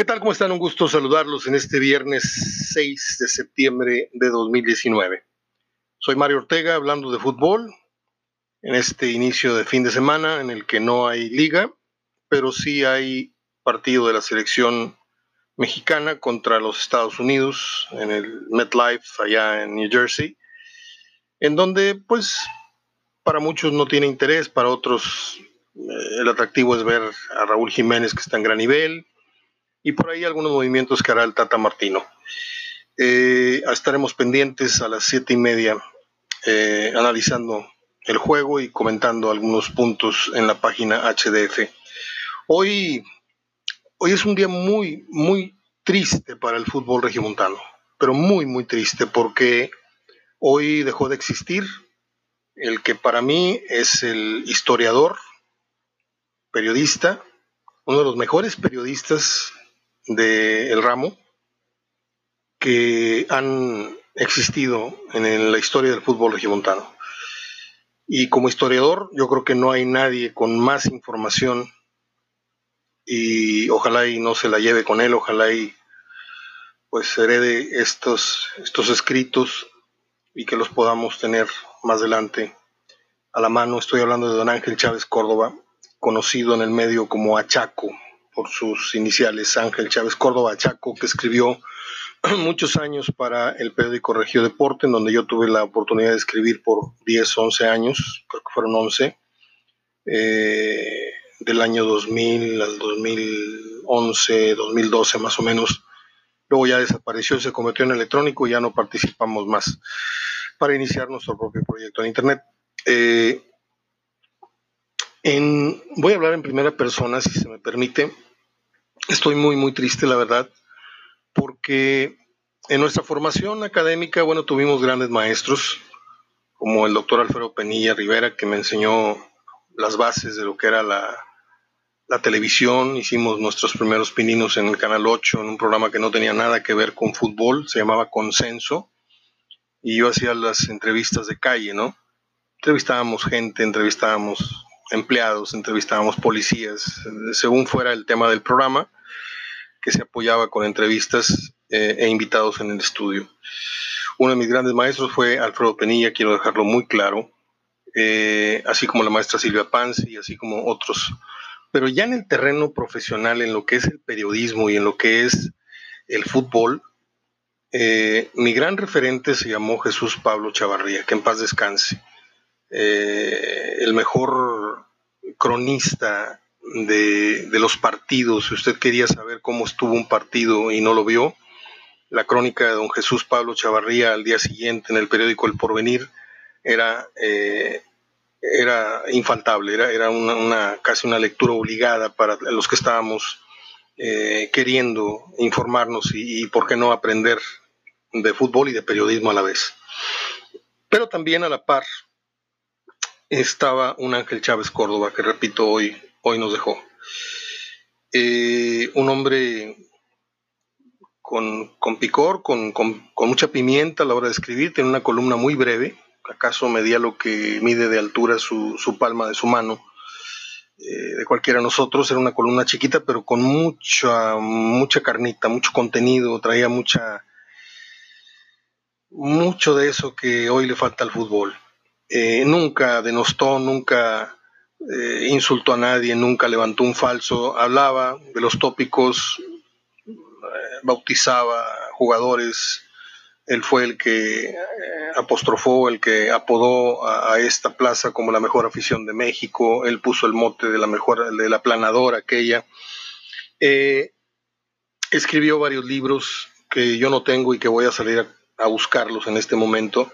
¿Qué tal? ¿Cómo están? Un gusto saludarlos en este viernes 6 de septiembre de 2019. Soy Mario Ortega hablando de fútbol en este inicio de fin de semana en el que no hay liga, pero sí hay partido de la selección mexicana contra los Estados Unidos en el MetLife allá en New Jersey, en donde pues para muchos no tiene interés, para otros eh, el atractivo es ver a Raúl Jiménez que está en gran nivel y por ahí algunos movimientos que hará el Tata Martino. Eh, estaremos pendientes a las siete y media eh, analizando el juego y comentando algunos puntos en la página HDF. Hoy, hoy es un día muy, muy triste para el fútbol regiomontano, pero muy, muy triste porque hoy dejó de existir el que para mí es el historiador, periodista, uno de los mejores periodistas del ramo que han existido en la historia del fútbol regiomontano. Y como historiador, yo creo que no hay nadie con más información y ojalá y no se la lleve con él, ojalá y pues herede estos, estos escritos y que los podamos tener más adelante a la mano. Estoy hablando de don Ángel Chávez Córdoba, conocido en el medio como Achaco, por sus iniciales, Ángel Chávez Córdoba Achaco, que escribió muchos años para el periódico Regio Deporte, en donde yo tuve la oportunidad de escribir por 10, 11 años, creo que fueron 11, eh, del año 2000 al 2011, 2012 más o menos. Luego ya desapareció, se convirtió en electrónico y ya no participamos más para iniciar nuestro propio proyecto en Internet. Eh, voy a hablar en primera persona, si se me permite. Estoy muy, muy triste, la verdad, porque en nuestra formación académica, bueno, tuvimos grandes maestros, como el doctor Alfredo Penilla Rivera, que me enseñó las bases de lo que era la, la televisión. Hicimos nuestros primeros pininos en el Canal 8, en un programa que no tenía nada que ver con fútbol, se llamaba Consenso, y yo hacía las entrevistas de calle, ¿no? Entrevistábamos gente, entrevistábamos empleados, entrevistábamos policías, según fuera el tema del programa, que se apoyaba con entrevistas eh, e invitados en el estudio. Uno de mis grandes maestros fue Alfredo Penilla, quiero dejarlo muy claro, eh, así como la maestra Silvia Panzi, así como otros. Pero ya en el terreno profesional, en lo que es el periodismo y en lo que es el fútbol, eh, mi gran referente se llamó Jesús Pablo Chavarría, que en paz descanse. el mejor cronista de, los partidos, si usted quería saber cómo estuvo un partido y no lo vio, la crónica de don Jesús Pablo Chavarría al día siguiente en el periódico El Porvenir era, eh, era infaltable, era, era una, casi una lectura obligada para los que estábamos eh, queriendo informarnos y, y, por qué no, aprender de fútbol y de periodismo a la vez. Pero también a la par estaba un Ángel Chávez Córdoba, que repito, hoy, hoy nos dejó. Eh, un hombre con, picor, con, mucha pimienta a la hora de escribir, tiene una columna muy breve, acaso medía lo que mide de altura su, palma de su mano. Eh, de cualquiera de nosotros era una columna chiquita, pero con mucha, mucha carnita, mucho contenido, traía mucha, mucho de eso que hoy le falta al fútbol. Eh, nunca denostó, nunca eh, insultó a nadie, nunca levantó un falso, hablaba de los tópicos, eh, bautizaba jugadores, él fue el que apostrofó, el que apodó a, esta plaza como la mejor afición de México, él puso el mote de la mejor, de la planadora aquella. escribió varios libros que yo no tengo y que voy a salir a buscarlos en este momento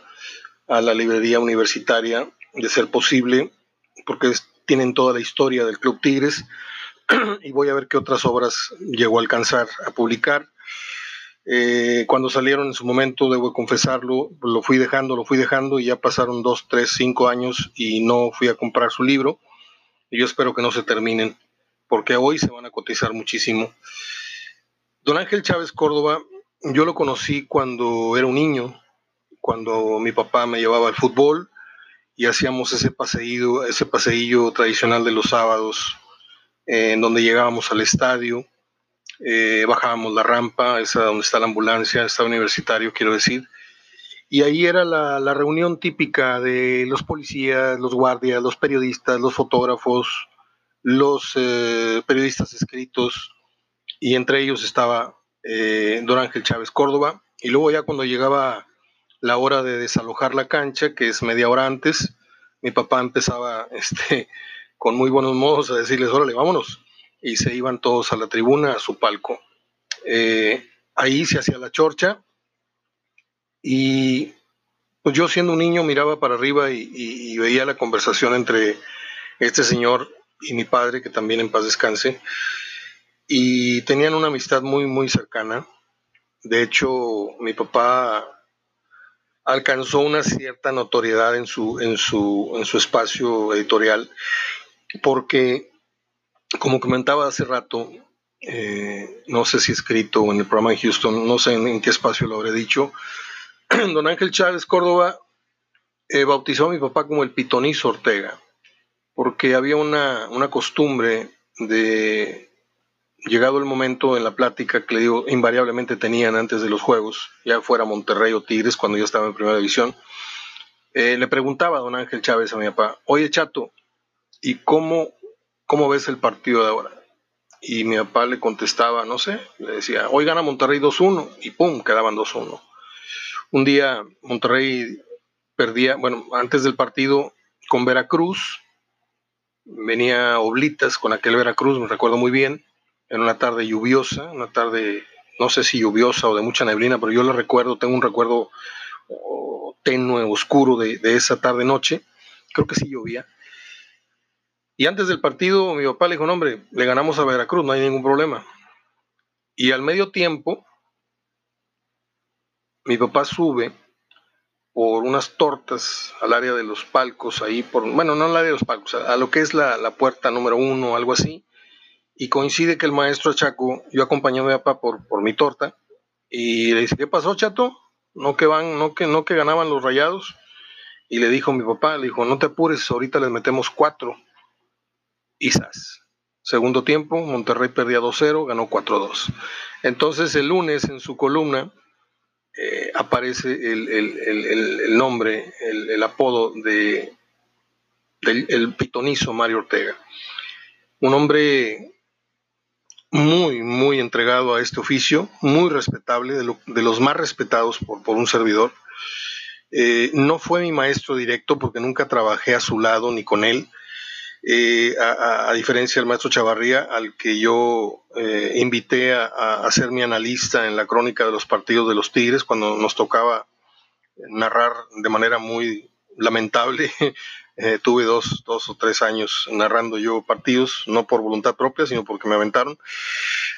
a la librería universitaria, de ser posible, porque tienen toda la historia del Club Tigres, y voy a ver qué otras obras llegó a alcanzar a publicar. Eh, cuando salieron en su momento, debo confesarlo, lo fui dejando, lo fui dejando, y ya pasaron dos, tres, cinco años y no fui a comprar su libro. Y yo espero que no se terminen, porque hoy se van a cotizar muchísimo. Don Ángel Chávez Córdoba, yo lo conocí cuando era un niño, cuando mi papá me llevaba al fútbol y hacíamos ese paseillo, ese paseillo tradicional de los sábados, eh, en donde llegábamos al estadio eh, bajábamos la rampa, esa donde está la ambulancia, está universitario, quiero decir, y ahí era la, la, reunión típica de los policías, los guardias, los periodistas, los fotógrafos, los eh, periodistas escritos, y entre ellos estaba eh, don Ángel Chávez Córdoba, y luego ya cuando llegaba la hora de desalojar la cancha, que es media hora antes, mi papá empezaba este, con muy buenos modos a decirles, órale, vámonos, y se iban todos a la tribuna, a su palco. Eh, ahí se hacía la chorcha, y pues yo siendo un niño miraba para arriba y, veía la conversación entre este señor y mi padre, que también en paz descanse, y tenían una amistad muy, muy cercana. De hecho, mi papá alcanzó una cierta notoriedad en su, en su, en su espacio editorial, porque, como comentaba hace rato, eh, no sé si escrito en el programa en Houston, no sé en qué espacio lo habré dicho, don Ángel Chávez Córdoba eh, bautizó a mi papá como el pitonizo Ortega, porque había una, costumbre de, llegado el momento en la plática que le digo, invariablemente tenían antes de los juegos, ya fuera Monterrey o Tigres, cuando yo estaba en primera división, eh, le preguntaba a don Ángel Chávez a mi papá, oye Chato, ¿y cómo, cómo ves el partido de ahora? Y mi papá le contestaba, no sé, le decía, hoy gana Monterrey 2-1, y pum, quedaban 2-1. Un día Monterrey perdía, bueno, antes del partido con Veracruz, venía Oblitas con aquel Veracruz, me recuerdo muy bien, en una tarde lluviosa, una tarde, no sé si lluviosa o de mucha neblina, pero yo lo recuerdo, tengo un recuerdo oh, tenue, oscuro de, esa tarde-noche, creo que sí llovía. Y antes del partido, mi papá le dijo, no, hombre, le ganamos a Veracruz, no hay ningún problema. Y al medio tiempo, mi papá sube por unas tortas al área de los palcos, ahí por, bueno, no al área de los palcos, a, lo que es la, puerta número uno, algo así, y coincide que el maestro Chaco, yo acompañé a mi papá por, por mi torta, y le dice, ¿qué pasó, chato? ¿No que van, no que, no que ganaban los rayados? Y le dijo mi papá, le dijo, no te apures, ahorita les metemos cuatro. Isas. Segundo tiempo, Monterrey perdía 2-0, ganó 4-2. Entonces el lunes en su columna eh, aparece el, nombre, el, apodo de del pitonizo Mario Ortega. Un hombre muy, muy entregado a este oficio, muy respetable, de, los más respetados por, un servidor. Eh, no fue mi maestro directo porque nunca trabajé a su lado ni con él, eh, a, diferencia del maestro Chavarría, al que yo eh, invité a, a, ser mi analista en la crónica de los partidos de los Tigres, cuando nos tocaba narrar de manera muy lamentable. Eh, tuve dos, dos, o tres años narrando yo partidos, no por voluntad propia, sino porque me aventaron.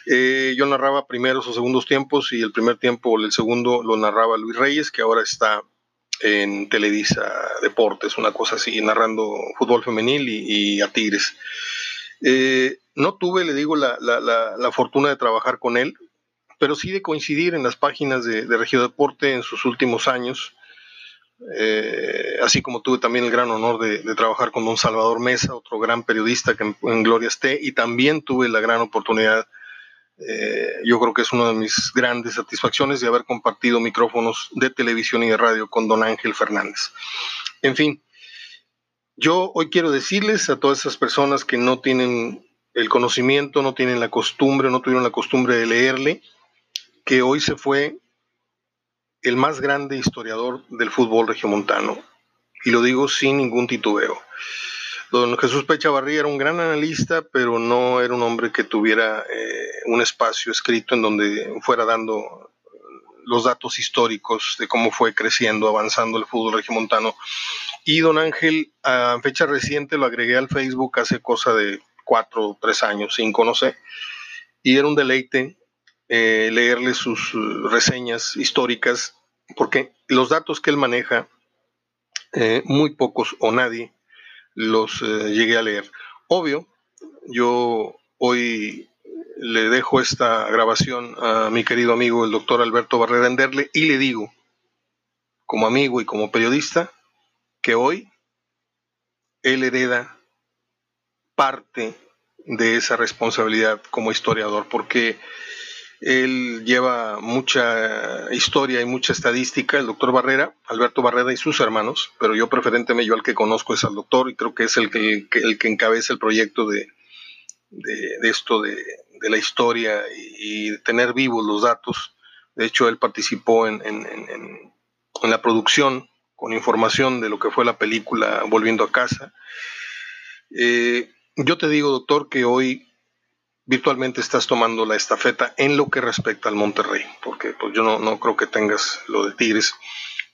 yo narraba primeros o segundos tiempos y el primer tiempo el segundo lo narraba Luis Reyes, que ahora está en Televisa Deportes, una cosa así, narrando fútbol femenil y, a Tigres. Eh, no tuve, le digo, la, fortuna de trabajar con él, pero sí de coincidir en las páginas de, de Regio Deporte en sus últimos años, eh, así como tuve también el gran honor de, trabajar con don Salvador Mesa, otro gran periodista que en Gloria esté, y también tuve la gran oportunidad eh, yo creo que es una de mis grandes satisfacciones de haber compartido micrófonos de televisión y de radio con don Ángel Fernández. En fin, yo hoy quiero decirles a todas esas personas que no tienen el conocimiento, no tienen la costumbre, no tuvieron la costumbre de leerle, que hoy se fue el más grande historiador del fútbol regiomontano. Y lo digo sin ningún titubeo. Don Jesús Pechavarría era un gran analista, pero no era un hombre que tuviera eh, un espacio escrito en donde fuera dando los datos históricos de cómo fue creciendo, avanzando el fútbol regiomontano. Y don Ángel, a fecha reciente, lo agregué al Facebook hace cosa de cuatro, tres años, cinco, no sé. Y era un deleite eh, leerle sus reseñas históricas, porque los datos que él maneja, eh, muy pocos o nadie los eh, llegué a leer. Obvio, yo hoy le dejo esta grabación a mi querido amigo el doctor Alberto Barrera Enderle y le digo, como amigo y como periodista, que hoy él hereda parte de esa responsabilidad como historiador, porque él lleva mucha historia y mucha estadística, el doctor Barrera, Alberto Barrera y sus hermanos, pero yo preferentemente yo al que conozco es al doctor y creo que es el que, el que encabeza el proyecto de, de, esto de, la historia y, tener vivos los datos. De hecho, él participó en, en, la producción con información de lo que fue la película Volviendo a casa. Eh, yo te digo, doctor, que hoy virtualmente estás tomando la estafeta en lo que respecta al Monterrey, porque pues, yo no, no creo que tengas lo de Tigres,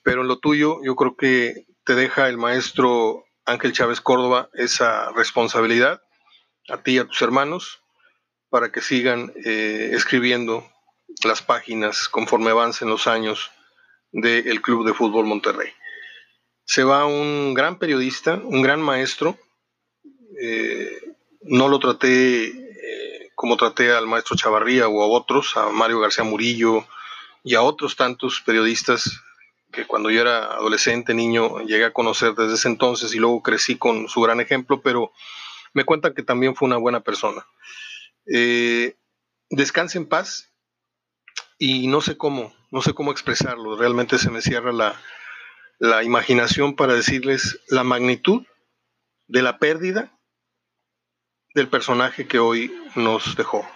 pero en lo tuyo yo creo que te deja el maestro Ángel Chávez Córdoba esa responsabilidad, a ti y a tus hermanos, para que sigan eh, escribiendo las páginas conforme avancen los años del Club de Fútbol Monterrey. Se va un gran periodista, un gran maestro, eh, no lo traté como traté al maestro Chavarría o a otros, a Mario García Murillo y a otros tantos periodistas que cuando yo era adolescente, niño, llegué a conocer desde ese entonces y luego crecí con su gran ejemplo, pero me cuentan que también fue una buena persona. Eh, descanse en paz y no sé cómo, no sé cómo expresarlo, realmente se me cierra la, la imaginación para decirles la magnitud de la pérdida del personaje que hoy nos dejó,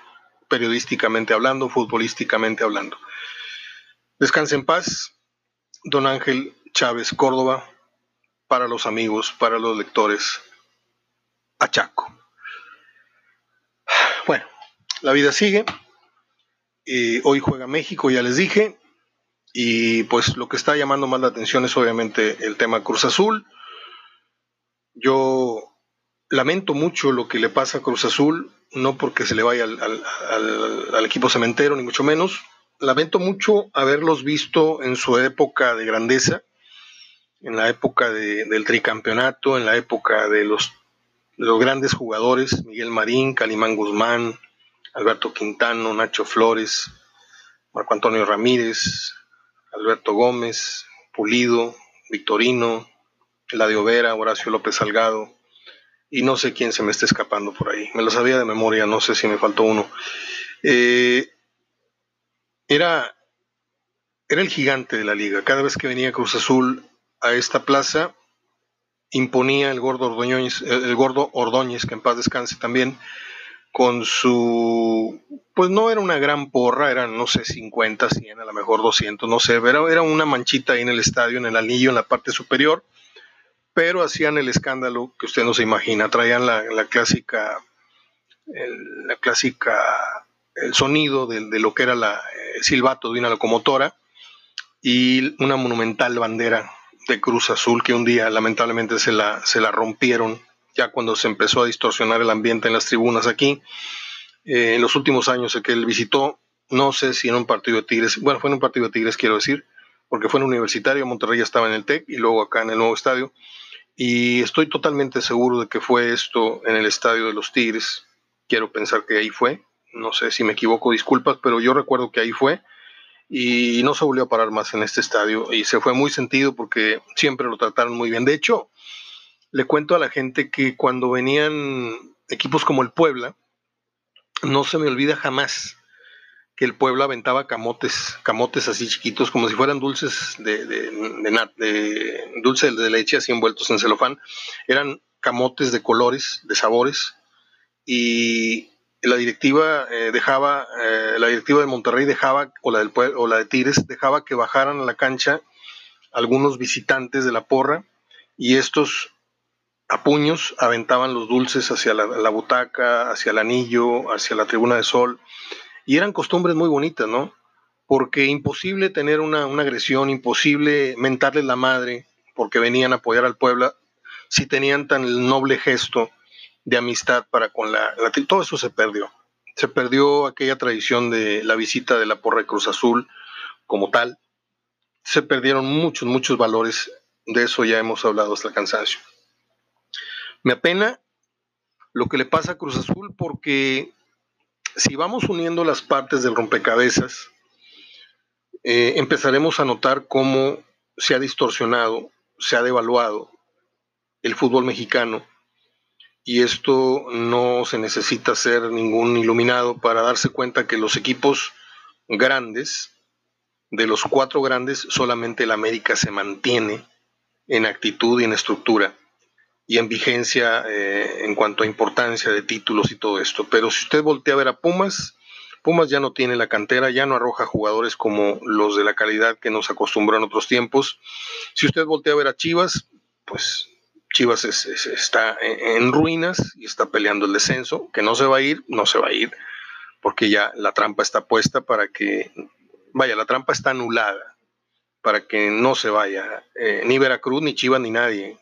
periodísticamente hablando, futbolísticamente hablando. Descanse en paz, don Ángel Chávez Córdoba, para los amigos, para los lectores, a Chaco. Bueno, la vida sigue. hoy juega México, ya les dije. Y pues lo que está llamando más la atención es obviamente el tema Cruz Azul. Yo lamento mucho lo que le pasa a Cruz Azul, no porque se le vaya al, equipo cementero, ni mucho menos. Lamento mucho haberlos visto en su época de grandeza, en la época del tricampeonato, en la época de los, los grandes jugadores, Miguel Marín, Calimán Guzmán, Alberto Quintano, Nacho Flores, Marco Antonio Ramírez, Alberto Gómez, Pulido, Victorino, Eladio Vera, Horacio López Salgado, y no sé quién se me está escapando por ahí. Me lo sabía de memoria, no sé si me faltó uno. Eh, era, era el gigante de la liga. Cada vez que venía Cruz Azul a esta plaza, imponía el gordo Ordóñez, el gordo Ordóñez, que en paz descanse también, con su, pues no era una gran porra, eran no sé 50, 100, a lo mejor 200, no sé, era, era una manchita ahí en el estadio, en el anillo, en la parte superior, pero hacían el escándalo que usted no se imagina, traían la, clásica, el, la clásica, el sonido de, lo que era la, el silbato de una locomotora y una monumental bandera de Cruz Azul que un día lamentablemente se la, se la rompieron ya cuando se empezó a distorsionar el ambiente en las tribunas aquí. Eh, en los últimos años que él visitó, no sé si en un partido de Tigres, bueno, fue en un partido de Tigres quiero decir, porque fue en Universitario, Monterrey estaba en el TEC y luego acá en el nuevo estadio. Y estoy totalmente seguro de que fue esto en el estadio de los Tigres. Quiero pensar que ahí fue. No sé si me equivoco, disculpas, pero yo recuerdo que ahí fue. Y no se volvió a parar más en este estadio. Y se fue muy sentido porque siempre lo trataron muy bien. De hecho, le cuento a la gente que cuando venían equipos como el Puebla, no se me olvida jamás que el pueblo aventaba camotes, camotes así chiquitos, como si fueran dulces de, de, dulce de leche así envueltos en celofán. Eran camotes de colores, de sabores, y la directiva eh, dejaba, eh, la directiva de Monterrey dejaba, o la, del, o la de Tigres, dejaba que bajaran a la cancha algunos visitantes de la porra, y estos a puños aventaban los dulces hacia la butaca, hacia el anillo, hacia la tribuna de sol, y eran costumbres muy bonitas, ¿no? Porque imposible tener una, agresión, imposible mentarles la madre porque venían a apoyar al pueblo, si tenían tan noble gesto de amistad para con la, Todo eso se perdió. Se perdió aquella tradición de la visita de la porra de Cruz Azul como tal. Se perdieron muchos, muchos valores. De eso ya hemos hablado hasta el cansancio. Me apena lo que le pasa a Cruz Azul porque si vamos uniendo las partes del rompecabezas, eh, empezaremos a notar cómo se ha distorsionado, se ha devaluado el fútbol mexicano y esto no se necesita ser ningún iluminado para darse cuenta que los equipos grandes, de los cuatro grandes, solamente el América se mantiene en actitud y en estructura y en vigencia eh, en cuanto a importancia de títulos y todo esto. Pero si usted voltea a ver a Pumas, Pumas ya no tiene la cantera, ya no arroja jugadores como los de la calidad que nos acostumbró en otros tiempos. Si usted voltea a ver a Chivas, pues Chivas está en, ruinas y está peleando el descenso, que no se va a ir, no se va a ir, porque ya la trampa está puesta para que, vaya, la trampa está anulada para que no se vaya eh, ni Veracruz, ni Chivas, ni nadie,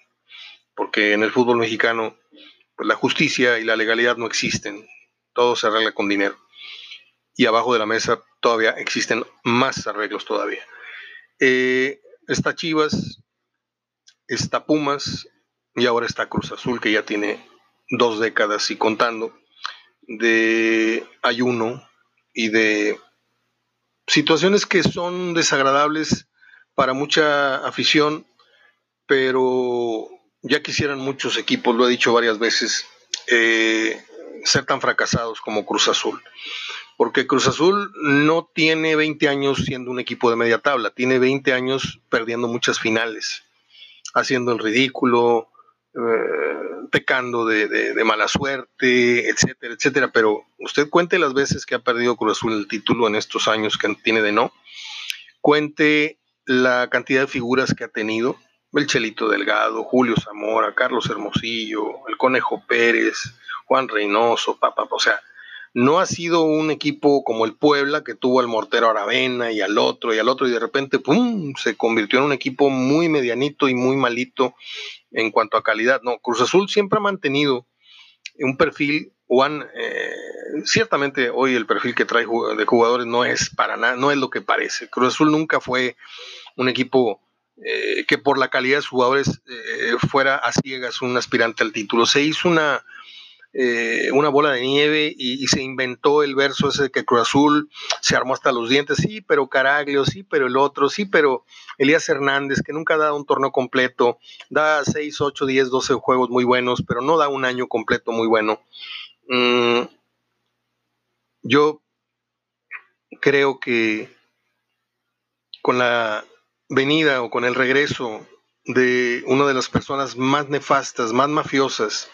porque en el fútbol mexicano pues, la justicia y la legalidad no existen, todo se arregla con dinero. Y abajo de la mesa todavía existen más arreglos todavía. Eh, está Chivas, está Pumas, y ahora está Cruz Azul, que ya tiene dos décadas y contando, de ayuno y de situaciones que son desagradables para mucha afición, pero ya quisieran muchos equipos, lo he dicho varias veces, eh, ser tan fracasados como Cruz Azul. Porque Cruz Azul no tiene 20 años siendo un equipo de media tabla, tiene 20 años perdiendo muchas finales, haciendo el ridículo, eh, pecando de, mala suerte, etcétera, etcétera. Pero usted cuente las veces que ha perdido Cruz Azul el título en estos años que tiene de no. Cuente la cantidad de figuras que ha tenido. El Chelito Delgado, Julio Zamora, Carlos Hermosillo, el Conejo Pérez, Juan Reynoso, papá, o sea, no ha sido un equipo como el Puebla que tuvo al Mortero Aravena y al otro y al otro y de repente ¡pum! se convirtió en un equipo muy medianito y muy malito en cuanto a calidad. No, Cruz Azul siempre ha mantenido un perfil, Juan, eh, ciertamente hoy el perfil que trae de jugadores no es para nada, no es lo que parece. Cruz Azul nunca fue un equipo eh, que por la calidad de sus jugadores eh, fuera a ciegas un aspirante al título. Se hizo una eh, una bola de nieve y, se inventó el verso ese de que Cruz Azul se armó hasta los dientes, sí, pero Caraglio, sí, pero el otro, sí, pero Elías Hernández, que nunca da un torneo completo, da 6, 8, 10, 12 juegos muy buenos, pero no da un año completo muy bueno. Mm, yo creo que con la venida o con el regreso de una de las personas más nefastas, más mafiosas,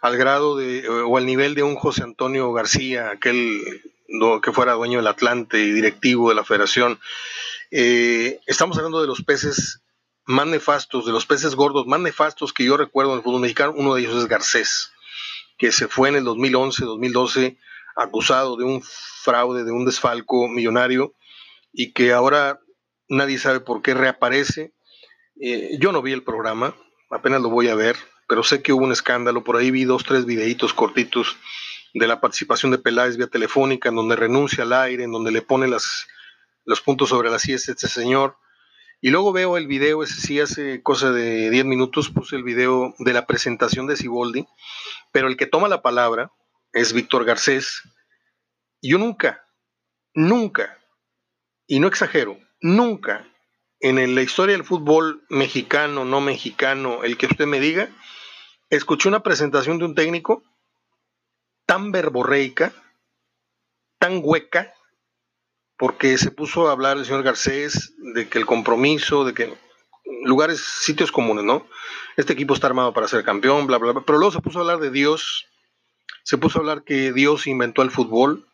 al grado de, o al nivel de un José Antonio García, aquel que fuera dueño del Atlante y directivo de la federación. Eh, estamos hablando de los peces más nefastos, de los peces gordos más nefastos que yo recuerdo en el fútbol mexicano. Uno de ellos es Garcés, que se fue en el 2011, 2012 acusado de un fraude, de un desfalco millonario y que ahora nadie sabe por qué reaparece. Eh, yo no vi el programa, apenas lo voy a ver pero sé que hubo un escándalo. Por ahí vi dos, tres videitos cortitos de la participación de Peláez vía telefónica, en donde renuncia al aire, en donde le pone las, los puntos sobre las a este señor. Y luego veo el video, ese sí hace cosa de 10 minutos, puse el video de la presentación de Siboldi, pero el que toma la palabra es Víctor Garcés. Yo nunca, nunca, y no exagero, nunca en la historia del fútbol mexicano, no mexicano, el que usted me diga, escuché una presentación de un técnico tan verborreica, tan hueca, porque se puso a hablar el señor Garcés de que el compromiso, de que lugares, sitios comunes, ¿no? Este equipo está armado para ser campeón, bla, bla, bla. Pero luego se puso a hablar de Dios, se puso a hablar que Dios inventó el fútbol,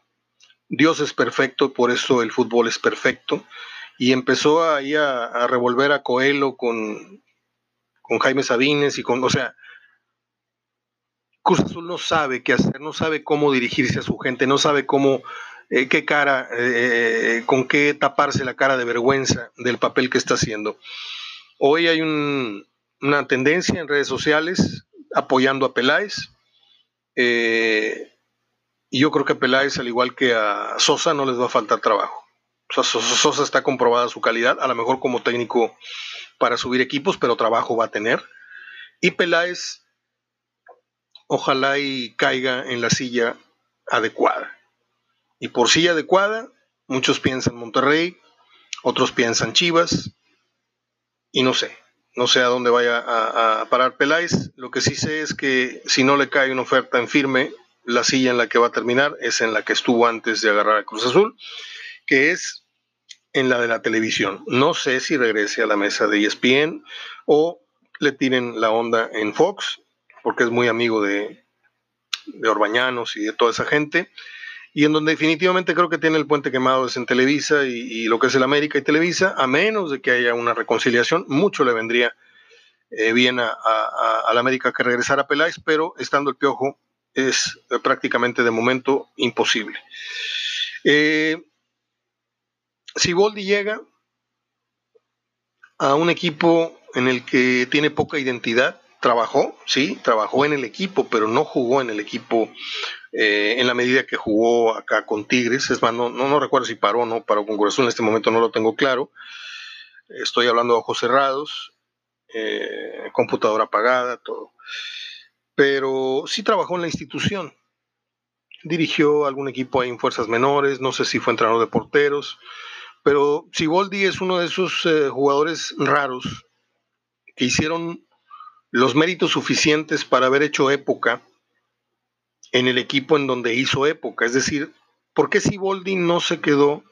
Dios es perfecto, por eso el fútbol es perfecto, y empezó ahí a, a revolver a Coelho con, con Jaime Sabines y con, o sea, Cruz Azul no sabe qué hacer, no sabe cómo dirigirse a su gente, no sabe cómo, eh, qué cara, eh, con qué taparse la cara de vergüenza del papel que está haciendo. Hoy hay una tendencia en redes sociales apoyando a Peláez. Eh, y yo creo que a Peláez, al igual que a Sosa, no les va a faltar trabajo. Sosa está comprobada su calidad, a lo mejor como técnico para subir equipos, pero trabajo va a tener. Y Peláez ojalá y caiga en la silla adecuada. Y por silla adecuada, muchos piensan Monterrey, otros piensan Chivas, y no sé, no sé a dónde vaya a, parar Peláez. Lo que sí sé es que si no le cae una oferta en firme, la silla en la que va a terminar es en la que estuvo antes de agarrar a Cruz Azul, que es en la de la televisión. No sé si regrese a la mesa de ESPN o le tiren la onda en Fox, porque es muy amigo de, de Orbañanos y de toda esa gente y en donde definitivamente creo que tiene el puente quemado es en Televisa y, lo que es el América y Televisa, a menos de que haya una reconciliación, mucho le vendría eh, bien a, la América que regresara a Peláez, pero estando el piojo es prácticamente de momento imposible. Eh, si Boldi llega a un equipo en el que tiene poca identidad, trabajó, sí, trabajó en el equipo, pero no jugó en el equipo eh, en la medida que jugó acá con Tigres. Es más, no, recuerdo si paró o no paró con Corazón, en este momento no lo tengo claro. Estoy hablando de ojos cerrados, eh, computadora apagada, todo. Pero sí trabajó en la institución. Dirigió algún equipo ahí en fuerzas menores, no sé si fue entrenador de porteros, pero Siboldi es uno de esos eh, jugadores raros que hicieron los méritos suficientes para haber hecho época en el equipo en donde hizo época. Es decir, ¿por qué Siboldi no se quedó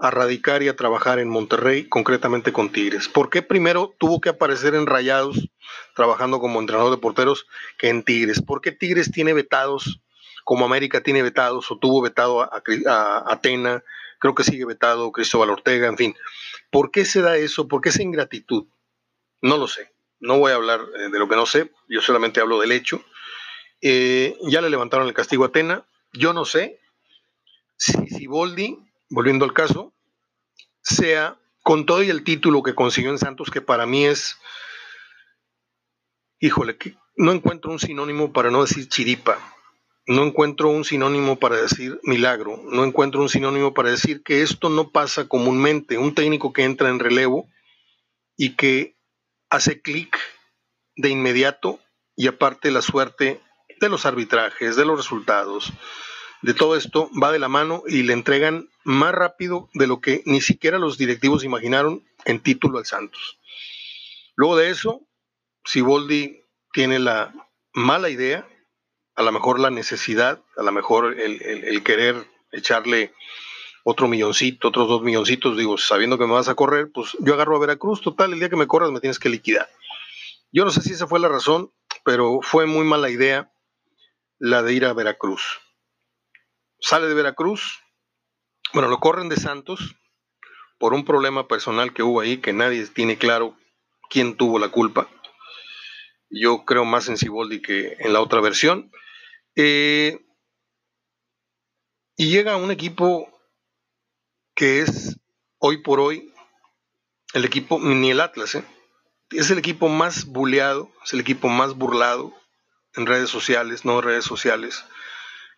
a radicar y a trabajar en Monterrey, concretamente con Tigres? ¿Por qué primero tuvo que aparecer en Rayados trabajando como entrenador de porteros que en Tigres? ¿Por qué Tigres tiene vetados como América tiene vetados o tuvo vetado a, a Atena? Creo que sigue vetado Cristóbal Ortega, en fin. ¿Por qué se da eso? ¿Por qué esa ingratitud? No lo sé. No voy a hablar eh, de lo que no sé, yo solamente hablo del hecho. Eh, ya le levantaron el castigo a Atena. Yo no sé si Boldi, volviendo al caso, sea con todo y el título que consiguió en Santos, que para mí es, híjole, que no encuentro un sinónimo para no decir chiripa, no encuentro un sinónimo para decir milagro, no encuentro un sinónimo para decir que esto no pasa comúnmente. Un técnico que entra en relevo y que hace clic de inmediato y aparte la suerte de los arbitrajes, de los resultados, de todo esto va de la mano y le entregan más rápido de lo que ni siquiera los directivos imaginaron en título al Santos. Luego de eso, si Boldi tiene la mala idea, a lo mejor la necesidad, a lo mejor el, el querer echarle otro milloncito, otros dos milloncitos, digo, sabiendo que me vas a correr, pues yo agarro a Veracruz, total, el día que me corras me tienes que liquidar. Yo no sé si esa fue la razón, pero fue muy mala idea la de ir a Veracruz. Sale de Veracruz, bueno, lo corren de Santos por un problema personal que hubo ahí, que nadie tiene claro quién tuvo la culpa. Yo creo más en Siboldi que en la otra versión. Eh, y llega un equipo que es hoy por hoy el equipo, ni el Atlas, ¿eh? es el equipo más buleado, es el equipo más burlado en redes sociales, no redes sociales,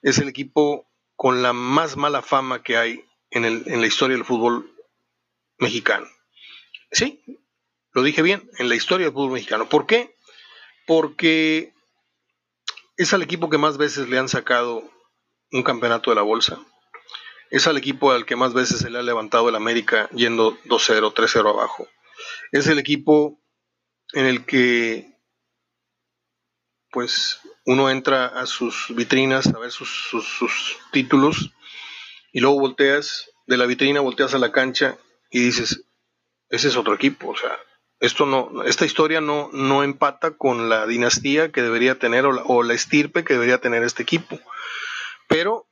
es el equipo con la más mala fama que hay en, la historia del fútbol mexicano. Sí, lo dije bien, en la historia del fútbol mexicano. ¿Por qué? Porque es al equipo que más veces le han sacado un campeonato de la bolsa, es al equipo al que más veces se le ha levantado el América yendo 2-0, 3-0 abajo. Es el equipo en el que pues uno entra a sus vitrinas a ver sus, títulos y luego volteas de la vitrina, volteas a la cancha y dices, ese es otro equipo, o sea, esto no, esta historia no, no empata con la dinastía que debería tener o la, o la estirpe que debería tener este equipo. Pero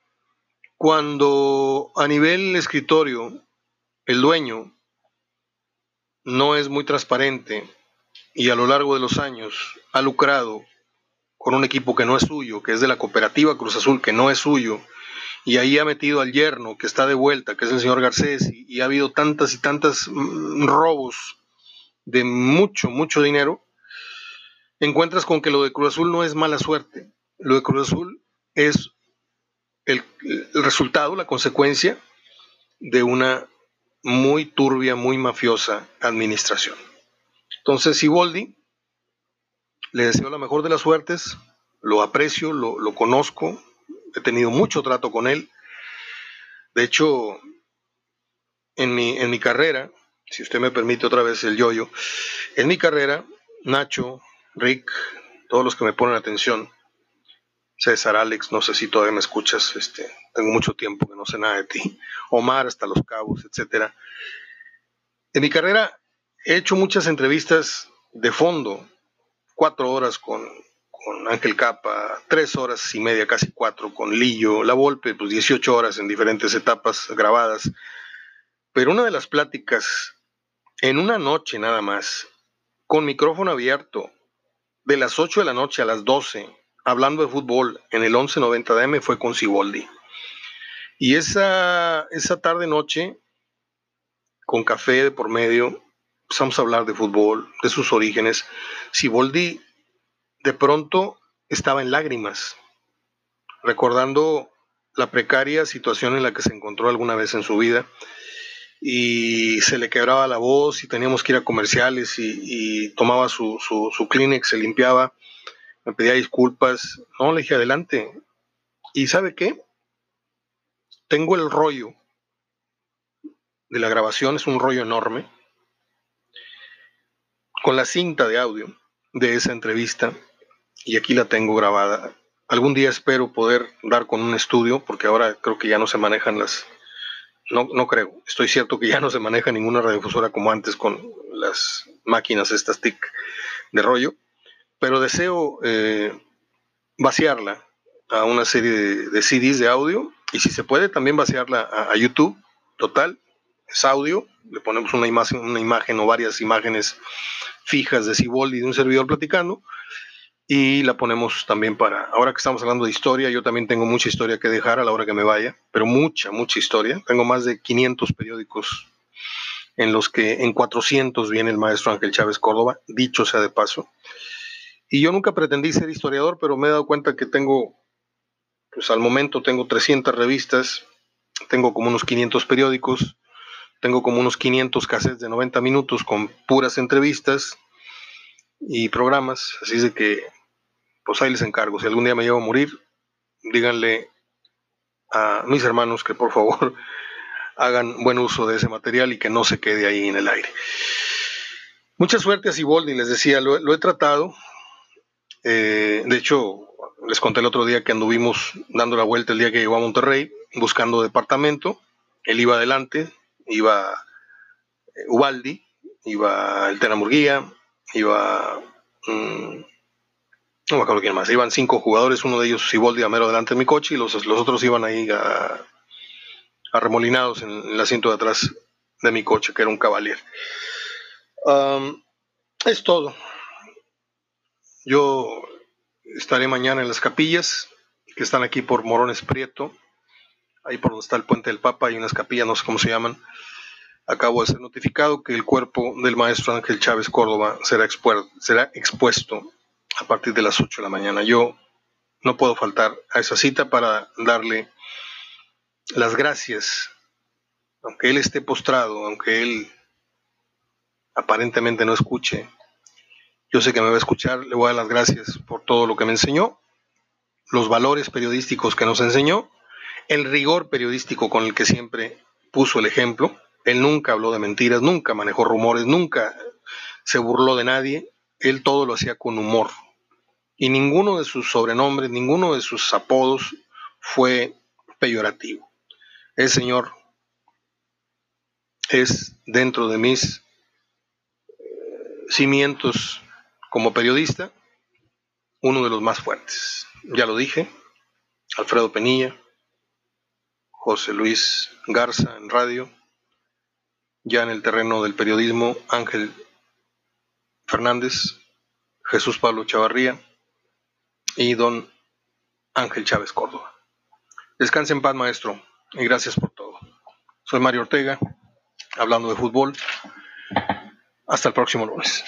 cuando a nivel escritorio el dueño no es muy transparente y a lo largo de los años ha lucrado con un equipo que no es suyo, que es de la cooperativa Cruz Azul, que no es suyo, y ahí ha metido al yerno que está de vuelta, que es el señor Garcés, y, ha habido tantas y tantas mm, robos de mucho, mucho dinero, encuentras con que lo de Cruz Azul no es mala suerte, lo de Cruz Azul es el, resultado, la consecuencia de una muy turbia, muy mafiosa administración. Entonces, Siboldi, le deseo la mejor de las suertes, lo aprecio, lo, lo, conozco, he tenido mucho trato con él. De hecho, en mi, en mi carrera, si usted me permite otra vez el yoyo. En mi carrera, Nacho, Rick, todos los que me ponen atención, César, Alex, no sé si todavía me escuchas, este, tengo mucho tiempo que no sé nada de ti, Omar hasta Los Cabos, etcétera. En mi carrera he hecho muchas entrevistas de fondo, cuatro horas con, con Ángel Capa, tres horas y media, casi cuatro, con Lillo, La Volpe, pues 18 horas en diferentes etapas grabadas. Pero una de las pláticas, en una noche nada más, con micrófono abierto, de las 8 de la noche a las 12, hablando de fútbol en el 1190 DM, fue con Siboldi. Y esa, esa tarde-noche, con café de por medio, empezamos a hablar de fútbol, de sus orígenes. Siboldi de pronto estaba en lágrimas, recordando la precaria situación en la que se encontró alguna vez en su vida y se le quebraba la voz y teníamos que ir a comerciales y, tomaba su, su, su, se limpiaba, me pedía disculpas, no, le dije adelante. ¿Y sabe qué? Tengo el rollo de la grabación, es un rollo enorme, con la cinta de audio de esa entrevista y aquí la tengo grabada. Algún día espero poder dar con un estudio, porque ahora creo que ya no se manejan las... No, no creo, estoy cierto que ya no se maneja ninguna radiodifusora como antes con las máquinas estas TIC de rollo, pero deseo eh, vaciarla a una serie de, CDs de audio y si se puede también vaciarla a, a YouTube, total, es audio, le ponemos una imagen, una imagen o varias imágenes fijas de Ciboldi de un servidor platicando y la ponemos también para, ahora que estamos hablando de historia, yo también tengo mucha historia que dejar a la hora que me vaya, pero mucha, mucha historia. Tengo más de 500 periódicos en los que en 400 viene el maestro Ángel Chávez Córdoba, dicho sea de paso. Y yo nunca pretendí ser historiador, pero me he dado cuenta que tengo, pues al momento tengo 300 revistas, tengo como unos 500 periódicos, tengo como unos 500 cassettes de 90 minutos con puras entrevistas y programas, así es de que pues ahí les encargo. Si algún día me llevo a morir, díganle a mis hermanos que por favor hagan buen uso de ese material y que no se quede ahí en el aire. Mucha suerte a Siboldi, les decía, lo, he tratado. Eh, de hecho, les conté el otro día que anduvimos dando la vuelta el día que llegó a Monterrey, buscando departamento. Él iba adelante, iba eh, Ubaldi, iba el Tenamurguía, iba mm, no me acuerdo quién más, iban cinco jugadores, uno de ellos Siboldi Amero delante de mi coche y los, los otros iban ahí arremolinados en, el asiento de atrás de mi coche, que era un Cavalier. es todo. Yo estaré mañana en las capillas, que están aquí por Morones Prieto, ahí por donde está el puente del Papa, hay unas capillas, no sé cómo se llaman. Acabo de ser notificado que el cuerpo del maestro Ángel Chávez Córdoba será, será expuesto a partir de las 8 de la mañana. Yo no puedo faltar a esa cita para darle las gracias, aunque él esté postrado, aunque él aparentemente no escuche. Yo sé que me va a escuchar, le voy a dar las gracias por todo lo que me enseñó, los valores periodísticos que nos enseñó, el rigor periodístico con el que siempre puso el ejemplo. Él nunca habló de mentiras, nunca manejó rumores, nunca se burló de nadie. Él todo lo hacía con humor, y ninguno de sus sobrenombres, ninguno de sus apodos fue peyorativo. El Señor es dentro de mis eh, cimientos como periodista uno de los más fuertes. Ya lo dije, Alfredo Penilla, José Luis Garza en radio, ya en el terreno del periodismo Ángel Fernández, Jesús Pablo Chavarría, y don Ángel Chávez Córdoba. Descanse en paz, maestro, y gracias por todo. Soy Mario Ortega, hablando de fútbol. Hasta el próximo lunes.